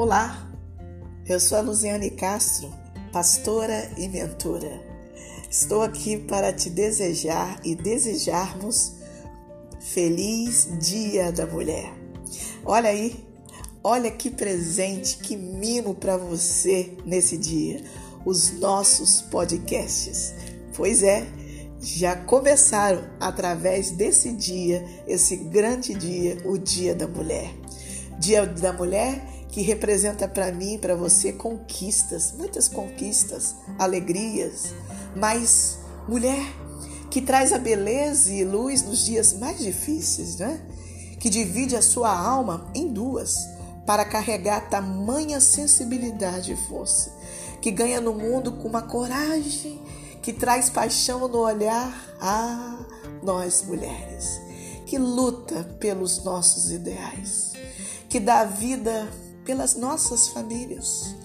Olá, eu sou a Luziane Castro, pastora e mentora. Estou aqui para te desejar e desejarmos feliz Dia da Mulher. Olha aí, olha que presente, que mimo para você nesse dia, os nossos podcasts. Pois é, já começaram através desse dia, esse grande dia, o Dia da Mulher. Dia da Mulher que representa para mim e para você conquistas, muitas conquistas, alegrias, mas mulher que traz a beleza e luz nos dias mais difíceis, né? Que divide a sua alma em duas para carregar tamanha sensibilidade e força, que ganha no mundo com uma coragem que traz paixão no olhar a nós mulheres, que luta pelos nossos ideais, que dá vida pelas nossas famílias.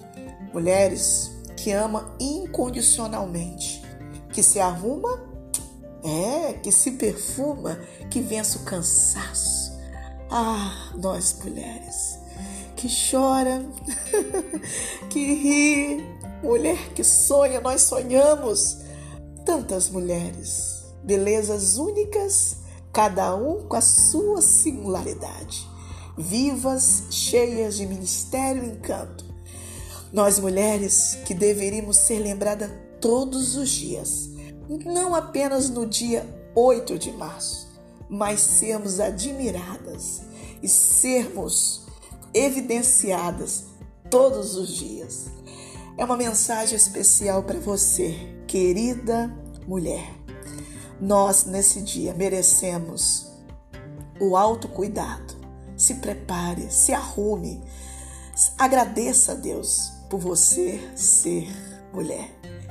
Mulheres que ama incondicionalmente, que se arruma, é, que se perfuma, que vence o cansaço. Ah, nós mulheres, que chora, que ri, mulher que sonha, nós sonhamos. Tantas mulheres, belezas únicas, cada um com a sua singularidade vivas, cheias de ministério e encanto. Nós mulheres que deveríamos ser lembradas todos os dias, não apenas no dia 8 de março, mas sermos admiradas e sermos evidenciadas todos os dias. É uma mensagem especial para você, querida mulher. Nós, nesse dia, merecemos o autocuidado, se prepare, se arrume. Agradeça a Deus por você ser mulher.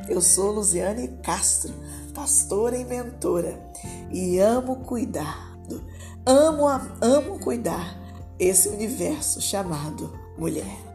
Eu sou Luziane Castro, pastora e mentora, e amo cuidar, amo, amo cuidar esse universo chamado mulher.